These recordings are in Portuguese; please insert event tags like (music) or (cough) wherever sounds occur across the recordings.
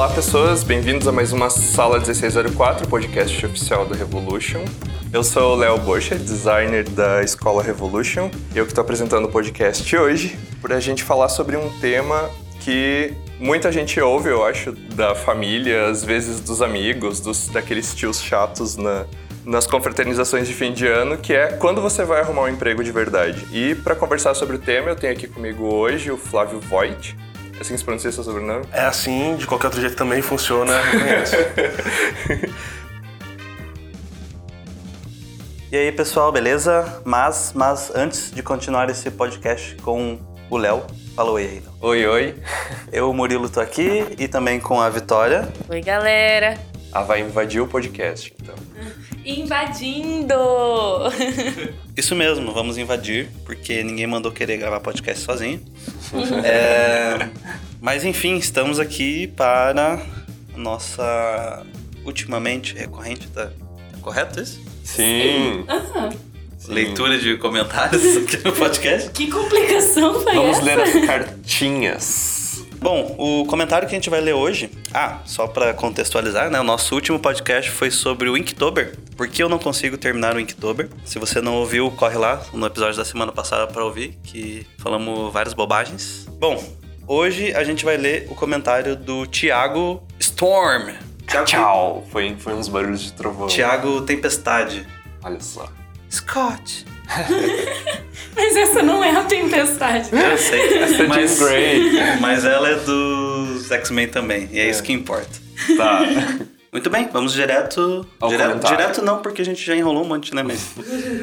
Olá, pessoas, bem-vindos a mais uma Sala 1604, podcast oficial da Revolution. Eu sou o Léo Bocha, designer da Escola Revolution, e eu que estou apresentando o podcast hoje para a gente falar sobre um tema que muita gente ouve, eu acho, da família, às vezes dos amigos, dos, daqueles tios chatos na, nas confraternizações de fim de ano, que é quando você vai arrumar um emprego de verdade. E para conversar sobre o tema, eu tenho aqui comigo hoje o Flávio Voigt. É assim que se pronuncia seu sobrenome? É assim, de qualquer outro jeito também funciona, reconheço. (laughs) E aí, pessoal, beleza? Mas, mas antes de continuar esse podcast com o Léo, fala oi aí. Então. Oi, oi. Eu, Murilo, tô aqui e também com a Vitória. Oi, galera. Ah, vai invadir o podcast, então. (laughs) Invadindo! (laughs) Isso mesmo, vamos invadir, porque ninguém mandou querer gravar podcast sozinho. (laughs) É, Mas enfim, estamos aqui para a nossa ultimamente recorrente, tá correto isso? Sim. Leitura de comentários aqui no podcast. Que complicação foi Vamos essa? ler as cartinhas. Bom, o comentário que a gente vai ler hoje, ah, só para contextualizar, né? O nosso último podcast foi sobre o Inktober. Por que eu não consigo terminar o Inktober? Se você não ouviu, corre lá no episódio da semana passada para ouvir, que falamos várias bobagens. Bom, hoje a gente vai ler o comentário do Thiago Storm. Thiago, Tchau. Foi, foi uns barulhos de trovão. Thiago Tempestade. Olha só. Scott. (laughs) Mas essa não é a tempestade. Eu sei. Essa é mas, Grey. mas ela é dos X-Men também, e é, isso que importa. Tá. (laughs) Muito bem, vamos direto. Ao direto, comentário. direto não, porque a gente já enrolou um monte, né? Mas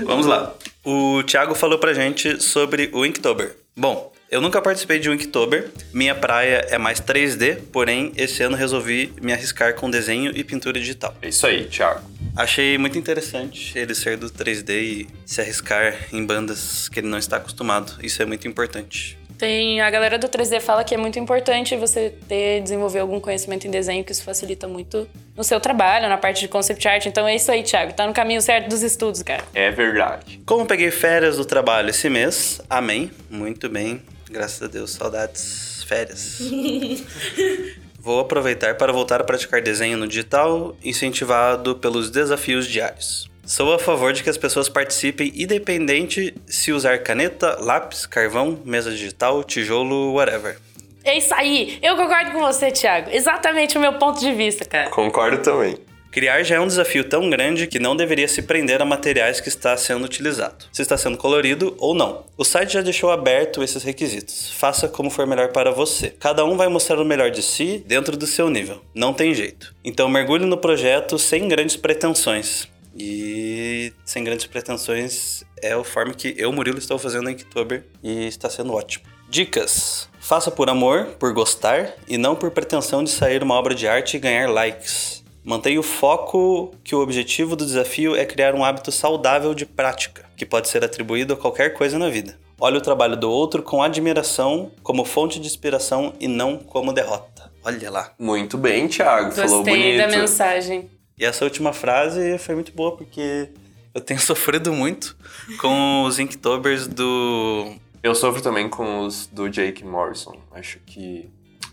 vamos lá. O Thiago falou pra gente sobre o Inktober. Bom, eu nunca participei de um Inktober. Minha praia é mais 3D, porém, esse ano resolvi me arriscar com desenho e pintura digital. É isso aí, Thiago. Achei muito interessante ele ser do 3D e se arriscar em bandas que ele não está acostumado. Isso é muito importante. Tem a galera do 3D fala que é muito importante você ter desenvolver algum conhecimento em desenho, que isso facilita muito no seu trabalho, na parte de concept art. Então é isso aí, Thiago. Tá no caminho certo dos estudos, cara. É verdade. Como peguei férias do trabalho esse mês, amém. Muito bem. Graças a Deus, saudades férias. (laughs) Vou aproveitar para voltar a praticar desenho no digital, incentivado pelos desafios diários. Sou a favor de que as pessoas participem independente se usar caneta, lápis, carvão, mesa digital, tijolo, whatever. É isso aí. Eu concordo com você, Thiago. Exatamente o meu ponto de vista, cara. Concordo também. Criar já é um desafio tão grande que não deveria se prender a materiais que está sendo utilizado, se está sendo colorido ou não. O site já deixou aberto esses requisitos. Faça como for melhor para você. Cada um vai mostrar o melhor de si dentro do seu nível. Não tem jeito. Então mergulhe no projeto sem grandes pretensões. E sem grandes pretensões é a forma que eu, Murilo, estou fazendo em Inktober e está sendo ótimo. Dicas: Faça por amor, por gostar e não por pretensão de sair uma obra de arte e ganhar likes. Mantenha o foco que o objetivo do desafio é criar um hábito saudável de prática, que pode ser atribuído a qualquer coisa na vida. Olhe o trabalho do outro com admiração, como fonte de inspiração e não como derrota. Olha lá. Muito bem, Thiago. Falou Gostei bonito. da mensagem. E essa última frase foi muito boa porque eu tenho (laughs) sofrido muito com os Inktobers do. Eu sofro também com os do Jake Morrison. Acho que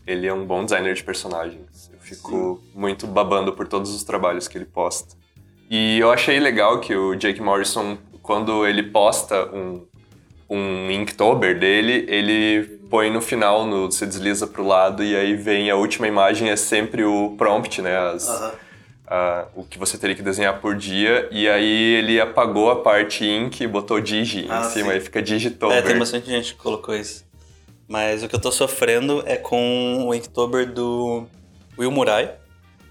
ele é um bom designer de personagens. Fico muito babando por todos os trabalhos que ele posta. E eu achei legal que o Jake Morrison, quando ele posta um, um Inktober dele, ele põe no final, no, você desliza pro lado e aí vem a última imagem, é sempre o prompt, né? As, a- o que você teria que desenhar por dia. E aí ele apagou a parte Ink e botou Digi Ah, em cima, sim. aí fica Digitober. É, tem bastante gente que colocou isso. Mas o que eu tô sofrendo é com o Inktober do Will Murai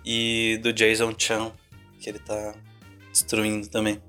e do Jason Chan, que ele tá destruindo também.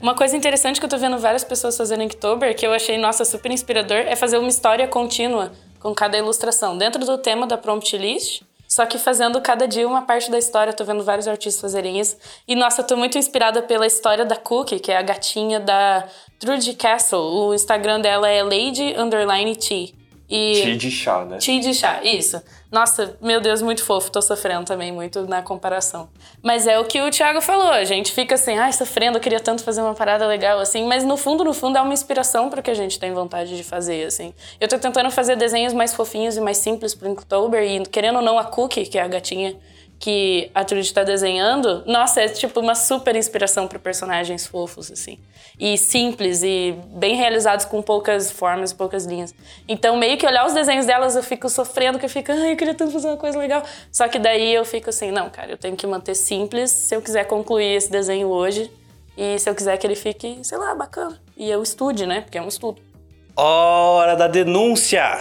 Uma coisa interessante que eu tô vendo várias pessoas fazendo em Inktober, que eu achei, nossa, super inspirador, é fazer uma história contínua com cada ilustração, dentro do tema da prompt list, só que fazendo cada dia uma parte da história. Tô vendo vários artistas fazerem isso. E, nossa, eu tô muito inspirada pela história da Cookie, que é a gatinha da Trudy Castle. O Instagram dela é Lady Underline T. E Tea de chá, né? Tea de chá, isso. Nossa, meu Deus, muito fofo. Tô sofrendo também muito na comparação. Mas é o que o Thiago falou. A gente fica assim, ai, sofrendo, eu queria tanto fazer uma parada legal, assim. Mas no fundo, no fundo, é uma inspiração pro que a gente tem vontade de fazer, assim. Eu tô tentando fazer desenhos mais fofinhos e mais simples pro Inktober. E querendo ou não, a Cookie, que é a gatinha que a Trudy tá desenhando, nossa, é tipo uma super inspiração para personagens fofos, assim. E simples e bem realizados com poucas formas, poucas linhas. Então, meio que olhar os desenhos delas, eu fico sofrendo, que eu fico, ai, eu queria tanto fazer uma coisa legal. Só que daí eu fico assim, não, cara, eu tenho que manter simples se eu quiser concluir esse desenho hoje. E se eu quiser que ele fique, sei lá, bacana. E eu estude, né? Porque é um estudo. Hora da denúncia!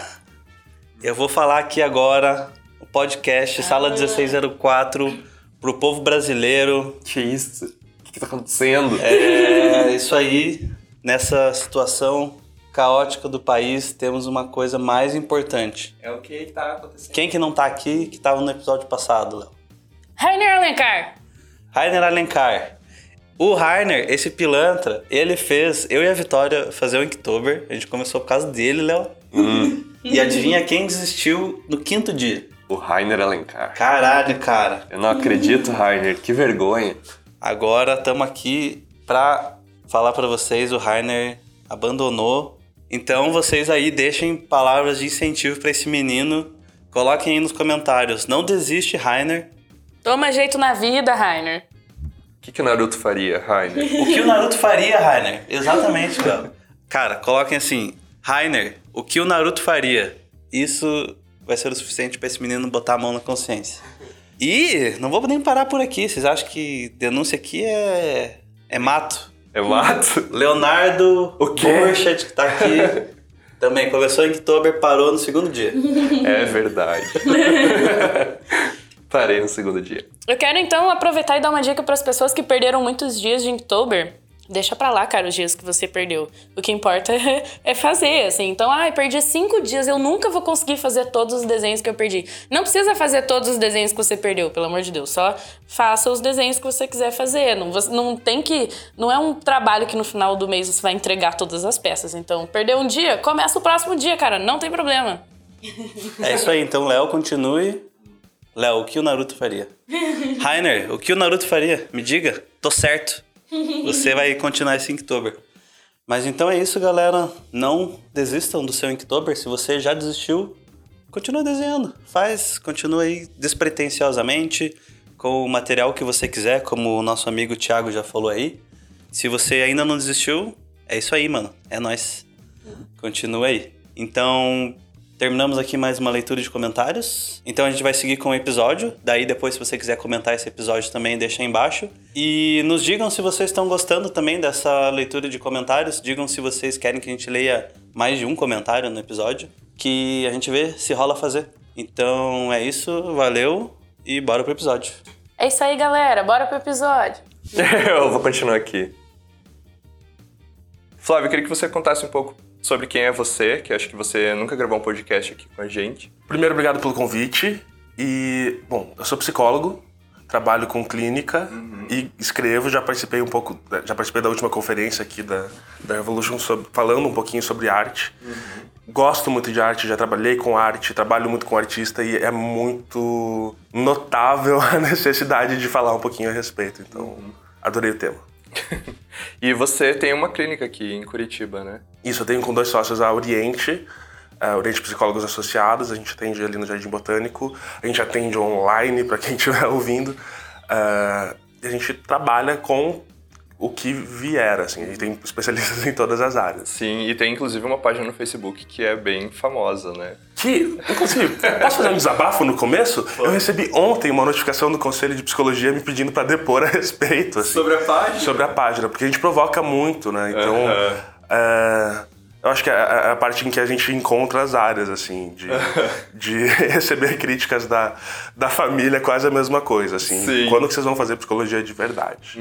Eu vou falar aqui agora podcast Sala 1604 pro povo brasileiro. Que isso? O que, que tá acontecendo? É (laughs) isso aí. Nessa situação caótica do país, temos uma coisa mais importante. É o que tá acontecendo. Quem que não tá aqui, que tava no episódio passado, Léo? Rainer Alencar! Rainer Alencar. O Rainer, esse pilantra, ele fez eu e a Vitória fazer o Inktober. A gente começou por causa dele, Léo. E adivinha quem desistiu no quinto dia? O Rainer Alencar. Caralho, cara. Eu não acredito, Rainer. Que vergonha. Agora estamos aqui pra falar pra vocês, o Rainer abandonou. Então vocês aí deixem palavras de incentivo pra esse menino. Coloquem aí nos comentários. Não desiste, Rainer. Toma jeito na vida, Rainer. O que, que o Naruto faria, Rainer? O que o Naruto faria, Rainer? Exatamente, cara. Cara, coloquem assim, Rainer, o que o Naruto faria? Isso vai ser o suficiente pra esse menino botar a mão na consciência. E não vou nem parar por aqui. Vocês acham que denúncia aqui é é mato? É mato? Leonardo O quê? Borchardt, que tá aqui, (laughs) também começou em Oktober, parou no segundo dia. É verdade. (laughs) Parei no segundo dia. Eu quero então aproveitar e dar uma dica para as pessoas que perderam muitos dias de Inktober. Deixa pra lá, cara, os dias que você perdeu. O que importa é, (laughs) é fazer, assim. Então, ai, perdi cinco dias, eu nunca vou conseguir fazer todos os desenhos que eu perdi. Não precisa fazer todos os desenhos que você perdeu, pelo amor de Deus. Só faça os desenhos que você quiser fazer. Não, você- não tem que. Não é um trabalho que no final do mês você vai entregar todas as peças. Então, perdeu um dia, começa o próximo dia, cara. Não tem problema. É isso aí, então Léo, continue. Léo, o que o Naruto faria? (laughs) Rainer, o que o Naruto faria? Me diga, tô certo. Você vai continuar esse Inktober. Mas então é isso, galera. Não desistam do seu Inktober. Se você já desistiu, continua desenhando. Faz, continua aí despretensiosamente, com o material que você quiser, como o nosso amigo Thiago já falou aí. Se você ainda não desistiu, é isso aí, mano. É nóis. Continua aí. Então, terminamos aqui mais uma leitura de comentários. Então a gente vai seguir com o episódio. Daí depois, se você quiser comentar esse episódio também, deixa aí embaixo. E nos digam se vocês estão gostando também dessa leitura de comentários. Digam se vocês querem que a gente leia mais de um comentário no episódio. Que a gente vê se rola fazer. Então é isso, valeu e bora pro episódio. É isso aí, galera. Bora pro episódio. (laughs) Eu vou continuar aqui. Flávio, eu queria que você contasse um pouco sobre quem é você, que acho que você nunca gravou um podcast aqui com a gente. Primeiro, obrigado pelo convite. E, bom, eu sou psicólogo, trabalho com clínica e escrevo. Já participei um pouco, já participei da última conferência aqui da, da Revolution, sobre- falando um pouquinho sobre arte. Gosto muito de arte, já trabalhei com arte, trabalho muito com artista e é muito notável (laughs) a necessidade de falar um pouquinho a respeito. Então, adorei o tema. (laughs) E você tem uma clínica aqui em Curitiba, né? Isso, eu tenho com dois sócios a Oriente, a Oriente Psicólogos Associados, a gente atende ali no Jardim Botânico, a gente atende online para quem estiver (laughs) ouvindo, e a gente trabalha com o que vier, assim, a gente tem especialistas (laughs) em todas as áreas. Sim, e tem inclusive uma página no Facebook que é bem famosa, né? Que, inclusive, posso fazer um desabafo no começo? Eu recebi ontem uma notificação do Conselho de Psicologia me pedindo para depor a (laughs) respeito, assim. a página? sobre a página, porque a gente provoca muito, né? Então, Aham. é, eu acho que é a, a parte em que a gente encontra as áreas, assim, de, (laughs) de receber críticas da, da família é quase a mesma coisa, assim. Sim. Quando que vocês vão fazer psicologia de verdade?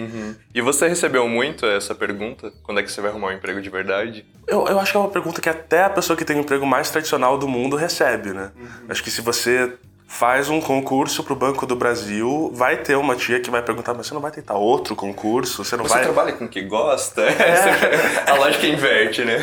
E você recebeu muito essa pergunta? Quando é que você vai arrumar um emprego de verdade? Eu, eu acho que é uma pergunta que até a pessoa que tem o emprego mais tradicional do mundo recebe, né? Acho que se você faz um concurso pro Banco do Brasil, vai ter uma tia que vai perguntar, mas você não vai tentar outro concurso? Você não Você vai. trabalha com o que gosta? (laughs) É. A lógica inverte, né?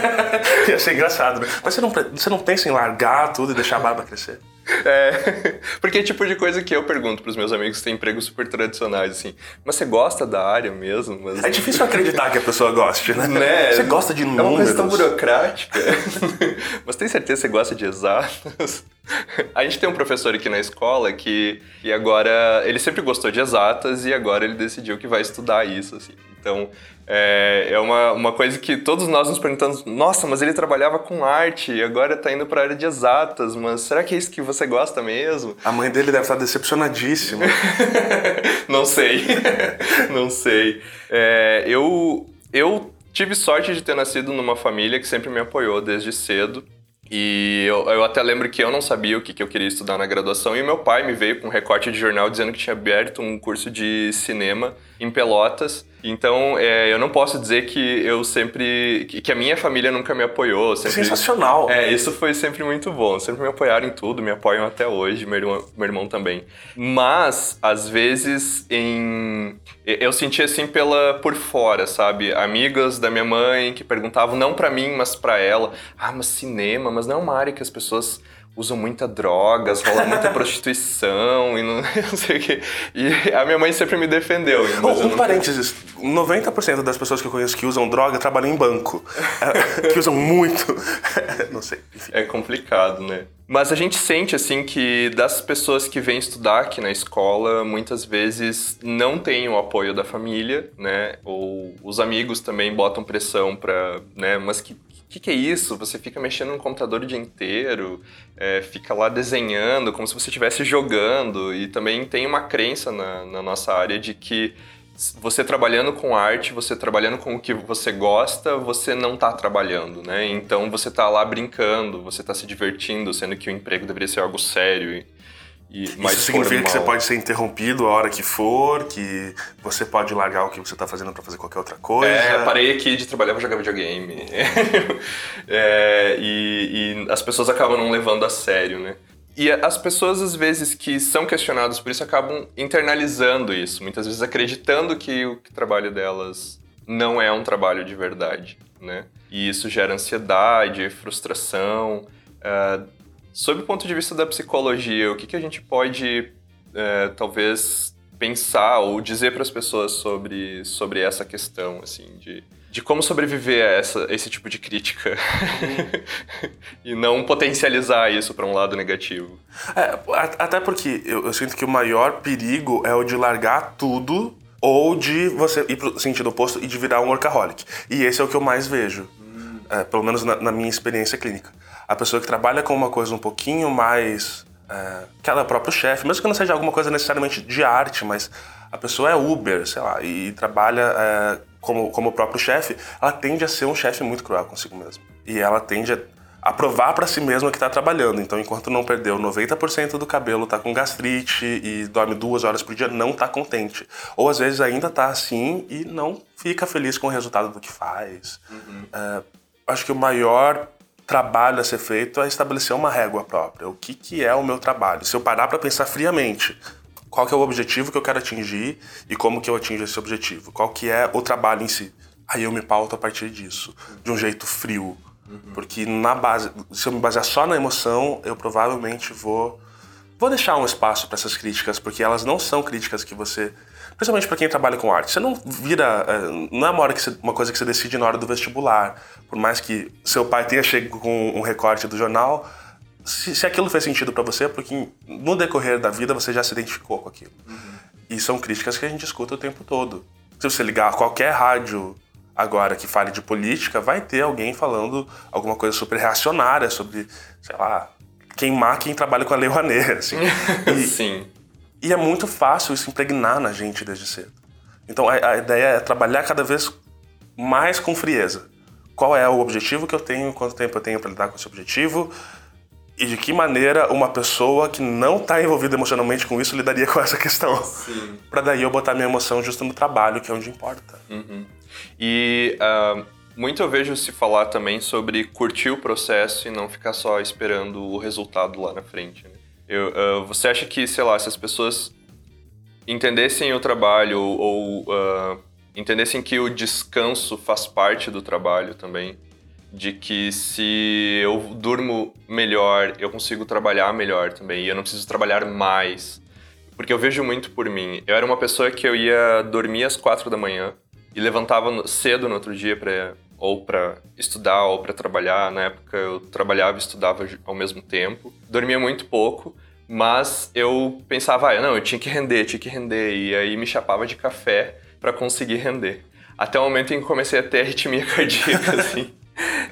(laughs) Ia ser engraçado, né? Mas você não, você não pensa em largar tudo e deixar a barba crescer? É, (laughs) porque é tipo de coisa que eu pergunto pros meus amigos que têm empregos super tradicionais, assim. Mas você gosta da área mesmo? Mas, É difícil acreditar que a pessoa goste, né? Né? Você gosta de É números. uma coisa tão burocrática. (laughs) Mas tem certeza que você gosta de exatas? (laughs) A gente tem um professor aqui na escola que, que agora... Ele sempre gostou de exatas e agora ele decidiu que vai estudar isso, assim. Então, é, é uma, uma coisa que todos nós nos perguntamos, nossa, mas ele trabalhava com arte e agora tá indo pra área de exatas, mas será que é isso que você gosta mesmo? A mãe dele deve estar decepcionadíssima. (laughs) Não sei. (laughs) Não sei. É, eu, eu tive sorte de ter nascido numa família que sempre me apoiou desde cedo. E eu, eu até lembro que eu não sabia o que, que eu queria estudar na graduação. E meu pai me veio com um recorte de jornal dizendo que tinha aberto um curso de cinema em Pelotas. Então, é, eu não posso dizer que eu sempre... que a minha família nunca me apoiou. Sempre, Sensacional. é, isso foi sempre muito bom. Sempre me apoiaram em tudo, me apoiam até hoje, meu irmão, meu irmão também. Mas, às vezes, em. Eu senti assim pela por fora, sabe? Amigas da minha mãe que perguntavam, não pra mim, mas pra ela. Ah, mas cinema, mas não é uma área que as pessoas usam muita drogas, rola muita (laughs) prostituição e não, (laughs) não sei o quê. E a minha mãe sempre me defendeu. eu Um, nunca- parênteses, 90% das pessoas que eu conheço que usam droga trabalham em banco. É, que usam muito. (laughs) Não sei. Enfim. É complicado, né? Mas a gente sente, assim, que das pessoas que vêm estudar aqui na escola, muitas vezes não tem o apoio da família, né? Ou os amigos também botam pressão pra, né? Mas que, que que é isso? Você fica mexendo no computador o dia inteiro, é, fica lá desenhando como se você estivesse jogando. E também tem uma crença na, na nossa área de que você trabalhando com arte, você trabalhando com o que você gosta, você não tá trabalhando, né? Então você tá lá brincando, você tá se divertindo, sendo que o emprego deveria ser algo sério e, mais Isso significa que você pode ser interrompido a hora que for, que você pode largar o que você tá fazendo pra fazer qualquer outra coisa. É, parei aqui de trabalhar pra jogar videogame. (laughs) É, e, e as pessoas acabam não levando a sério, né? E as pessoas, às vezes, que são questionadas por isso, acabam internalizando isso. Muitas vezes acreditando que o trabalho delas não é um trabalho de verdade, né? E isso gera ansiedade, frustração. Ah, sob o ponto de vista da psicologia, o que, que a gente pode, eh, talvez, pensar ou dizer para as pessoas sobre, sobre essa questão, assim, de, de como sobreviver a essa, esse tipo de crítica (laughs) e não potencializar isso para um lado negativo. É, até porque eu, eu sinto que o maior perigo é o de largar tudo ou de você ir pro sentido oposto e de virar um workaholic. E esse é o que eu mais vejo, é, pelo menos na, na minha experiência clínica. A pessoa que trabalha com uma coisa um pouquinho mais. É, que ela é o próprio chefe, mesmo que não seja alguma coisa necessariamente de arte, mas a pessoa é Uber, sei lá, e trabalha é, como, como o próprio chefe, ela tende a ser um chefe muito cruel consigo mesmo. E ela tende a a provar pra si mesma que tá trabalhando. Então, enquanto não perdeu 90% do cabelo, tá com gastrite e dorme duas horas por dia, não tá contente. Ou às vezes ainda tá assim e não fica feliz com o resultado do que faz. É, acho que o maior trabalho a ser feito é estabelecer uma régua própria. O que, que é o meu trabalho? Se eu parar pra pensar friamente, qual que é o objetivo que eu quero atingir e como que eu atingo esse objetivo? Qual que é o trabalho em si? Aí eu me pauto a partir disso, de um jeito frio. Porque na base, se eu me basear só na emoção, eu provavelmente vou vou deixar um espaço para essas críticas, porque elas não são críticas que você, principalmente para quem trabalha com arte, você não vira, é, não é uma, hora que você- uma coisa que você decide na hora do vestibular. Por mais que seu pai tenha chegado com um recorte do jornal, se, se aquilo fez sentido para você, é porque no decorrer da vida você já se identificou com aquilo. E são críticas que a gente escuta o tempo todo. Se você ligar qualquer rádio agora que fale de política, vai ter alguém falando alguma coisa super reacionária, sobre, sei lá, queimar quem trabalha com a Lei Rouanet, assim. (laughs) Sim. E é muito fácil isso impregnar na gente desde cedo. Então a, a ideia é trabalhar cada vez mais com frieza. Qual é o objetivo que eu tenho, quanto tempo eu tenho para lidar com esse objetivo e de que maneira uma pessoa que não está envolvida emocionalmente com isso lidaria com essa questão. (laughs) Para daí eu botar minha emoção justo no trabalho, que é onde importa. E ah, muito eu vejo se falar também sobre curtir o processo e não ficar só esperando o resultado lá na frente. né? Eu, uh, você acha que, sei lá, se as pessoas entendessem o trabalho ou uh, entendessem que o descanso faz parte do trabalho também, de que se eu durmo melhor, eu consigo trabalhar melhor também, e eu não preciso trabalhar mais. Porque eu vejo muito por mim. Eu era uma pessoa que eu ia dormir às quatro da manhã e levantava cedo no outro dia para ou para estudar ou para trabalhar. Na época eu trabalhava e estudava ao mesmo tempo. Dormia muito pouco, mas eu pensava, ah, não, eu tinha que render, tinha que render. E aí me chapava de café para conseguir render. Até o momento em que comecei a ter arritmia (laughs) cardíaca, assim.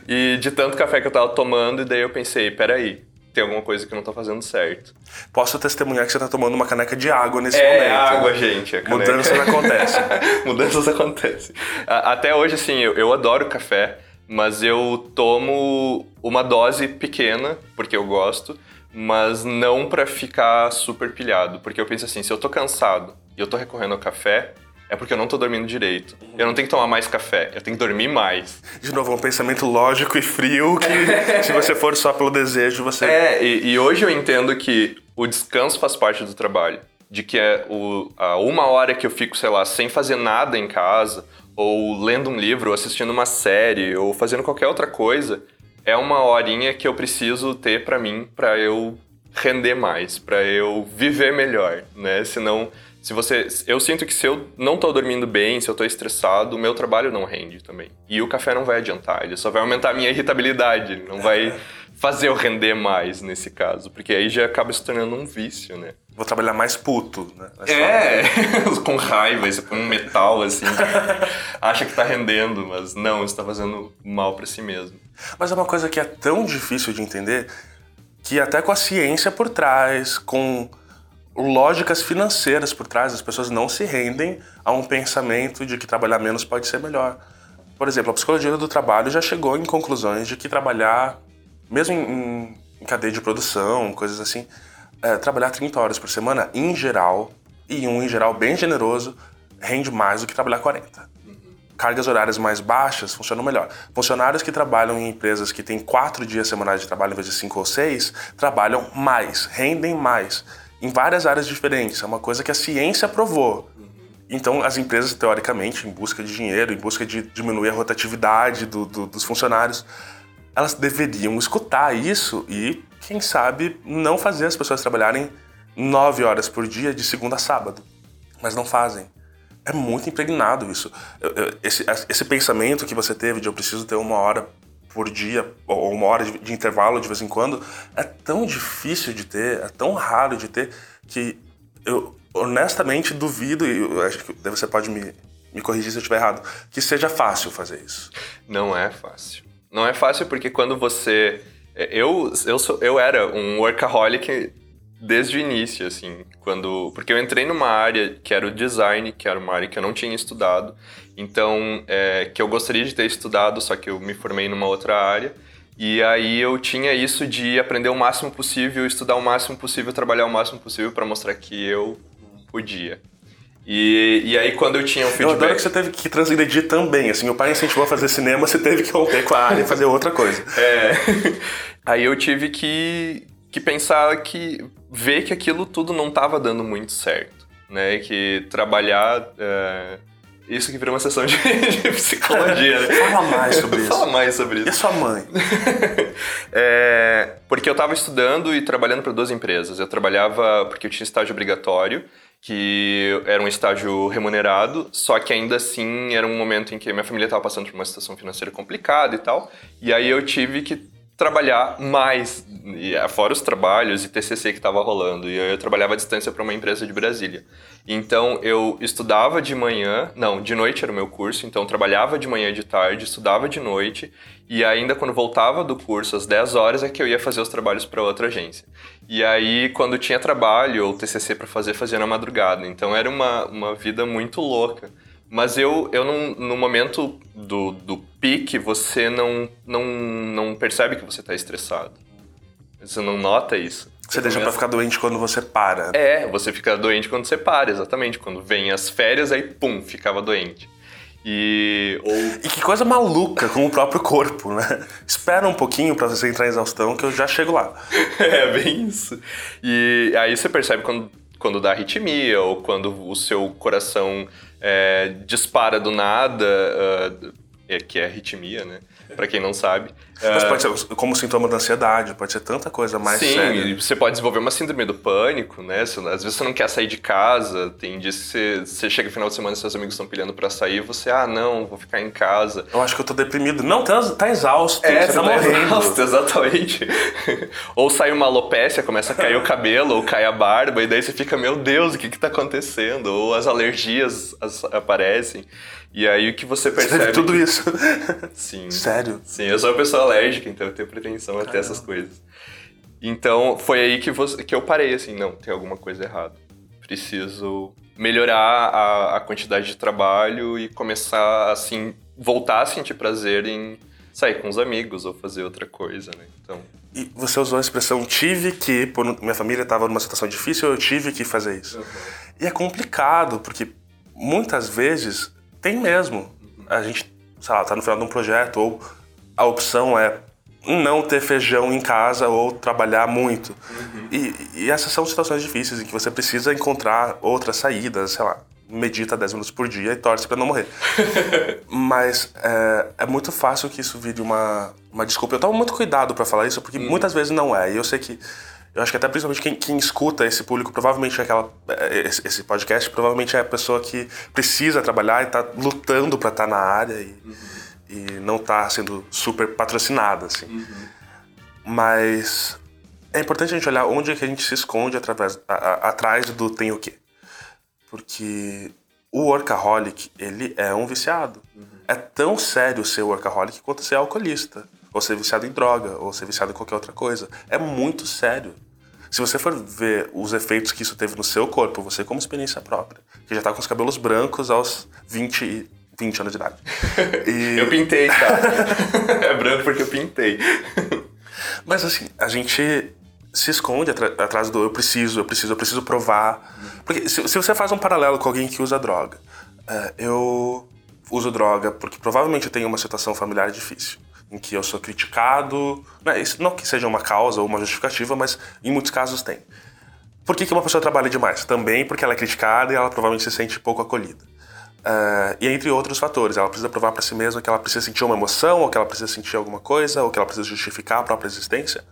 E de tanto café que eu tava tomando, e daí eu pensei, peraí, tem alguma coisa que não tá fazendo certo. Posso testemunhar que você tá tomando uma caneca de água nesse é, momento. É água, gente. A Mudanças acontecem. (laughs) Mudanças acontecem. Até hoje, assim, eu, eu adoro café, mas eu tomo uma dose pequena, porque eu gosto, mas não para ficar super pilhado. Porque eu penso assim, se eu tô cansado e eu tô recorrendo ao café, é porque eu não tô dormindo direito. Eu não tenho que tomar mais café, eu tenho que dormir mais. De novo, é um pensamento lógico e frio que (laughs) se você for só pelo desejo, você. É, e, e hoje eu entendo que o descanso faz parte do trabalho. De que é o, a uma hora que eu fico, sei lá, sem fazer nada em casa, ou lendo um livro, ou assistindo uma série, ou fazendo qualquer outra coisa, é uma horinha que eu preciso ter para mim, para eu render mais, para eu viver melhor, né? Senão se você. Eu sinto que se eu não tô dormindo bem, se eu tô estressado, o meu trabalho não rende também. E o café não vai adiantar, ele só vai aumentar a minha irritabilidade, não vai (laughs) fazer eu render mais nesse caso, porque aí já acaba se tornando um vício, né? Vou trabalhar mais puto, né? É, (laughs) com raiva, isso com um metal assim. (laughs) acha que tá rendendo, mas não, está fazendo mal para si mesmo. Mas é uma coisa que é tão difícil de entender que até com a ciência por trás, com lógicas financeiras por trás, as pessoas não se rendem a um pensamento de que trabalhar menos pode ser melhor. Por exemplo, a psicologia do trabalho já chegou em conclusões de que trabalhar, mesmo em, em cadeia de produção, coisas assim, é, trabalhar 30 horas por semana, em geral, e um em geral bem generoso, rende mais do que trabalhar 40. Cargas horárias mais baixas funcionam melhor. Funcionários que trabalham em empresas que têm quatro dias semanais de trabalho em vez de cinco ou seis, trabalham mais, rendem mais em várias áreas diferentes. É uma coisa que a ciência provou. Então, as empresas, teoricamente, em busca de dinheiro, em busca de diminuir a rotatividade do, do, dos funcionários, elas deveriam escutar isso e, quem sabe, não fazer as pessoas trabalharem nove horas por dia, de segunda a sábado. Mas não fazem. É muito impregnado isso. Esse, esse pensamento que você teve de eu preciso ter uma hora por dia, ou uma hora de, de, intervalo de vez em quando, é tão difícil de ter, é tão raro de ter, que eu honestamente duvido, e acho que você pode me, me corrigir se eu estiver errado, que seja fácil fazer isso. Não é fácil. Não é fácil porque quando você. Eu, eu, sou, eu era um workaholic desde o início, assim, quando... Porque eu entrei numa área que era o design, que era uma área que eu não tinha estudado, então, é, que eu gostaria de ter estudado, só que eu me formei numa outra área, e aí eu tinha isso de aprender o máximo possível, estudar o máximo possível, trabalhar o máximo possível para mostrar que eu podia. E, e aí quando eu tinha um feedback... Eu adoro que você teve que transgredir também, assim, meu pai incentivou a fazer cinema, você teve que romper com a área e fazer outra coisa. (laughs) É, (laughs) aí eu tive que, que pensar que ver que aquilo tudo não estava dando muito certo, né? Que trabalhar é... Isso que virou uma sessão de, (laughs) de psicologia, né? Fala mais sobre (laughs) isso. Fala mais sobre isso. E sua mãe? (laughs) é, porque eu estava estudando e trabalhando para duas empresas. Eu trabalhava porque eu tinha estágio obrigatório, que era um estágio remunerado, só que ainda assim era um momento em que minha família estava passando por uma situação financeira complicada e tal. E aí eu tive que trabalhar mais, ah, fora os trabalhos e TCC que estava rolando. E eu trabalhava à distância para uma empresa de Brasília. Então eu estudava de manhã, não, de noite era o meu curso, então trabalhava de manhã e de tarde, estudava de noite e ainda quando voltava do curso às 10 horas é que eu ia fazer os trabalhos para outra agência. E aí quando tinha trabalho ou TCC para fazer, fazia na madrugada. Então era uma, uma vida muito louca. Mas eu, eu não, no momento do, do pique, você não, não, não percebe que você está estressado. Você não nota isso. Você, você deixa começa... pra ficar doente quando você para. É, você fica doente quando você para, exatamente. Quando vem as férias, aí pum, ficava doente. E, ou E que coisa maluca com o próprio corpo, né? Espera um pouquinho pra você entrar em exaustão que eu já chego lá. (laughs) É, bem isso. E aí você percebe quando, quando dá arritmia ou quando o seu coração é, dispara do nada, é, que é arritmia, né? Pra quem não sabe. Mas Ah, pode ser como sintoma da ansiedade, pode ser tanta coisa mais Sim, séria. e você pode desenvolver uma síndrome do pânico, né? Você- às vezes você não quer sair de casa, tem dias que você, você chega no final de semana e seus amigos estão pilhando pra sair, você, ah, não, vou ficar em casa. Eu acho que eu tô deprimido. Não, tá, tá exausto. É, você tá tá exausto, exatamente. (laughs) ou sai uma alopécia, começa a cair o cabelo, ou cai a barba, e daí você fica, meu Deus, o que que tá acontecendo? Ou as alergias as- aparecem. E aí o que você Você percebe... teve tudo isso. (laughs) (laughs) Sim. Sério. Sim, eu sou uma pessoa alérgica, então eu tenho pretensão a ter essas coisas. Então, foi aí que, você, que eu parei, assim, não, tem alguma coisa errada. Preciso melhorar a, a quantidade de trabalho e começar, assim, voltar a sentir prazer em sair com os amigos ou fazer outra coisa, né? Então, E você usou a expressão tive que, por minha família estava numa situação difícil, eu tive que fazer isso. E é complicado, porque muitas vezes tem mesmo. A gente, sei lá, tá no final de um projeto, ou a opção é não ter feijão em casa ou trabalhar muito. E, e essas são situações difíceis em que você precisa encontrar outras saídas, sei lá, medita 10 minutos por dia e torce para não morrer. (laughs) Mas é, é muito fácil que isso vire uma, uma desculpa. Eu tomo muito cuidado para falar isso, porque muitas vezes não é. E eu sei que. Eu acho que até principalmente quem, quem escuta esse público, provavelmente é aquela. é, Esse, esse podcast, provavelmente é a pessoa que precisa trabalhar e tá lutando para estar na área e, e não tá sendo super patrocinada, assim. Mas é importante a gente olhar onde é que a gente se esconde através, a- a- atrás do tem o quê. Porque o workaholic, ele é um viciado. É tão sério ser workaholic quanto ser alcoolista. Ou ser viciado em droga, ou ser viciado em qualquer outra coisa. É muito sério. Se você for ver os efeitos que isso teve no seu corpo, você como experiência própria, que já tá com os cabelos brancos aos 20, e- 20 anos de idade. (laughs) E- eu pintei, tá? (laughs) é branco porque eu pintei. Mas assim, a gente se esconde atrás do eu preciso, eu preciso, eu preciso provar. Porque se, se você faz um paralelo com alguém que usa droga, é, eu uso droga porque provavelmente eu tenho uma situação familiar difícil, em que eu sou criticado, né, isso não que seja uma causa ou uma justificativa, mas em muitos casos tem. Por que, que uma pessoa trabalha demais? Também porque ela é criticada e ela provavelmente se sente pouco acolhida. É, e entre outros fatores, ela precisa provar para si mesma que ela precisa sentir uma emoção, ou que ela precisa sentir alguma coisa, ou que ela precisa justificar a própria existência.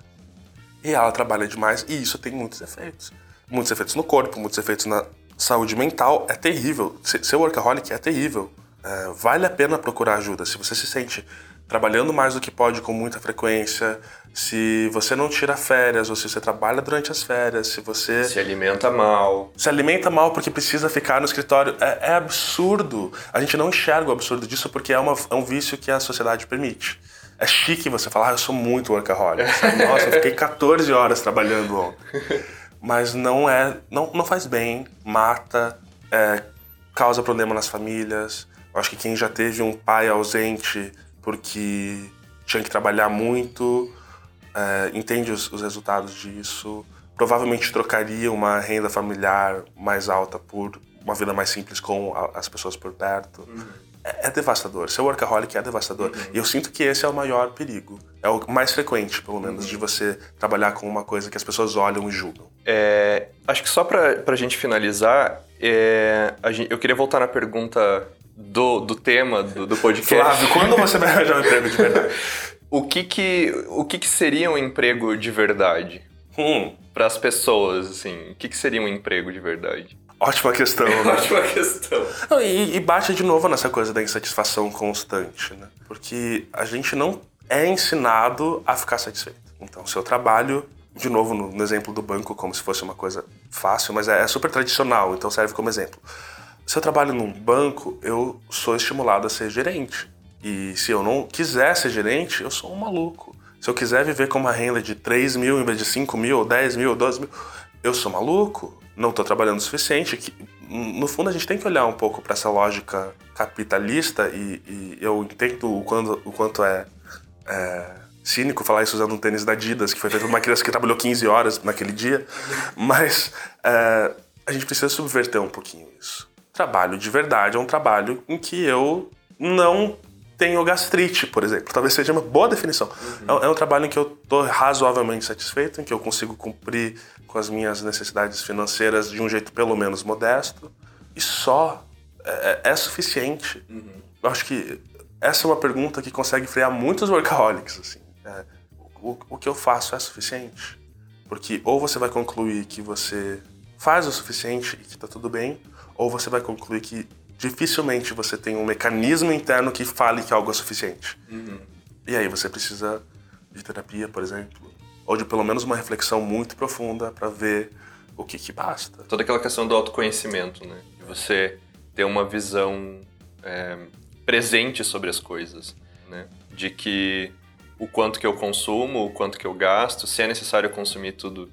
E ela trabalha demais e isso tem muitos efeitos. Muitos efeitos no corpo, muitos efeitos na saúde mental. É terrível. Se- Ser workaholic é terrível. É, vale a pena procurar ajuda. Se você se sente trabalhando mais do que pode com muita frequência, se você não tira férias, ou se você trabalha durante as férias, se você Se alimenta mal. se alimenta mal porque precisa ficar no escritório. É, é absurdo. A gente não enxerga o absurdo disso porque é, uma- é um vício que a sociedade permite. É chique você falar, ah, eu sou muito workaholic. sabe? (laughs) Nossa, eu fiquei 14 horas trabalhando ontem. Mas não é. Não, não faz bem, mata, é, causa problema nas famílias. Eu acho que quem já teve um pai ausente porque tinha que trabalhar muito, é, entende os, os resultados disso. Provavelmente trocaria uma renda familiar mais alta por uma vida mais simples com a- as pessoas por perto. É, é devastador. Ser workaholic é devastador. E eu sinto que esse é o maior perigo. É o mais frequente, pelo menos, de você trabalhar com uma coisa que as pessoas olham e julgam. É, acho que só pra, pra gente finalizar, é, a gente- eu queria voltar na pergunta do, do tema do, do podcast. Flávio, quando você vai arranjar um emprego de verdade? O que que, o que que seria um emprego de verdade? Hum, Para as pessoas, assim, o que que seria um emprego de verdade? ótima questão, (laughs) né? Ótima questão. Não, e, e bate de novo nessa coisa da insatisfação constante, né? Porque a gente não é ensinado a ficar satisfeito. Então, se eu trabalho, de novo no, no exemplo do banco, como se fosse uma coisa fácil, mas é, é super tradicional, então serve como exemplo. Se eu trabalho num banco, eu sou estimulado a ser gerente. E se eu não quiser ser gerente, eu sou um maluco. Se eu quiser viver com uma renda de 3 mil em vez de 5 mil, ou 10 mil, ou 12 mil, eu sou maluco. Não estou trabalhando o suficiente. No fundo, a gente tem que olhar um pouco para essa lógica capitalista e, e eu entendo o quanto, o quanto é, é cínico falar isso usando um tênis da Adidas, que foi feito por uma criança que trabalhou 15 horas naquele dia, mas é, a gente precisa subverter um pouquinho isso. Trabalho de verdade é um trabalho em que eu não tenho gastrite, por exemplo. Talvez seja uma boa definição. Uhum. É, um trabalho em que eu estou razoavelmente satisfeito, em que eu consigo cumprir com as minhas necessidades financeiras de um jeito pelo menos modesto. E só é, é, é suficiente. Uhum. Eu acho que essa é uma pergunta que consegue frear muitos workaholics. Assim. É, o, o que eu faço é suficiente? Porque ou você vai concluir que você faz o suficiente e que está tudo bem, ou você vai concluir que dificilmente você tem um mecanismo interno que fale que algo é suficiente. Uhum. E aí você precisa de terapia, por exemplo, ou de pelo menos uma reflexão muito profunda para ver o que, que basta. Toda aquela questão do autoconhecimento, né? De você ter uma visão é, presente sobre as coisas, né? De que o quanto que eu consumo, o quanto que eu gasto, se é necessário consumir tudo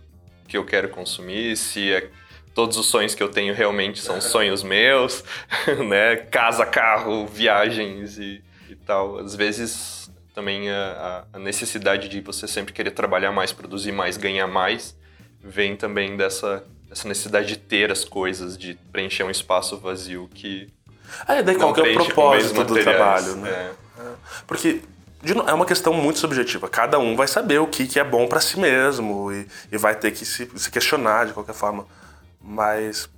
que eu quero consumir, se é todos os sonhos que eu tenho realmente são sonhos meus, (laughs) né? Casa, carro, viagens e, e tal. Às vezes também a, a, necessidade de você sempre querer trabalhar mais, produzir mais, ganhar mais, vem também dessa, dessa necessidade de ter as coisas, de preencher um espaço vazio que. É, daí qual que é o propósito do trabalho, né? É. É. Porque é uma questão muito subjetiva. Cada um vai saber o que, que é bom para si mesmo e, e, vai ter que se, se questionar de qualquer forma. Mas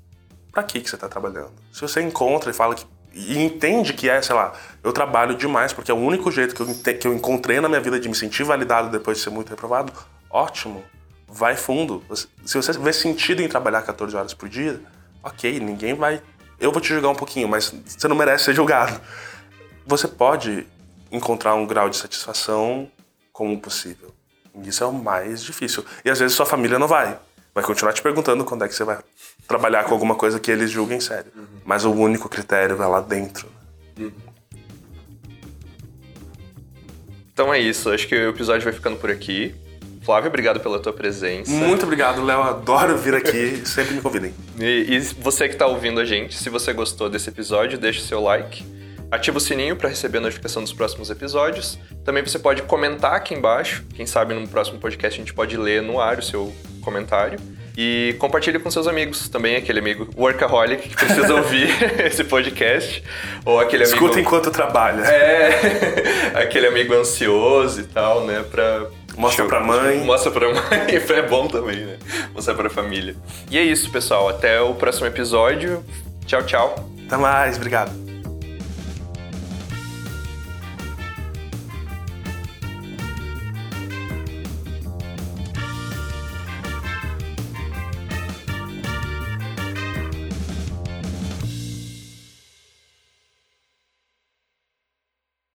para que que você está trabalhando? Se você encontra e fala que e entende que é, sei lá, eu trabalho demais porque é o único jeito que eu, que eu encontrei na minha vida de me sentir validado depois de ser muito reprovado, ótimo. Vai fundo. Se você vê sentido em trabalhar 14 horas por dia, ok, ninguém vai. Eu vou te julgar um pouquinho, mas você não merece ser julgado. Você pode encontrar um grau de satisfação como possível. Isso é o mais difícil. E às vezes sua família não vai vai continuar te perguntando quando é que você vai trabalhar com alguma coisa que eles julguem sério. Uhum. Mas o único critério é lá dentro. Uhum. Então é isso, acho que o episódio vai ficando por aqui. Flávio, obrigado pela tua presença. Muito obrigado, Léo. Adoro vir aqui. (laughs) Sempre me convidem. E, e você que está ouvindo a gente, se você gostou desse episódio, deixe seu like Ativa o sininho para receber a notificação dos próximos episódios. Também você pode comentar aqui embaixo. Quem sabe no próximo podcast a gente pode ler no ar o seu comentário. E compartilhe com seus amigos também, aquele amigo workaholic que precisa (laughs) ouvir (laughs) esse podcast. Ou aquele amigo. Escuta enquanto trabalha. É, (laughs) aquele amigo ansioso e tal, né? Pra. Mostra pra mãe. Mostra pra mãe, é bom também, né? Mostrar pra família. E é isso, pessoal. Até o próximo episódio. Tchau, tchau. Até mais, obrigado.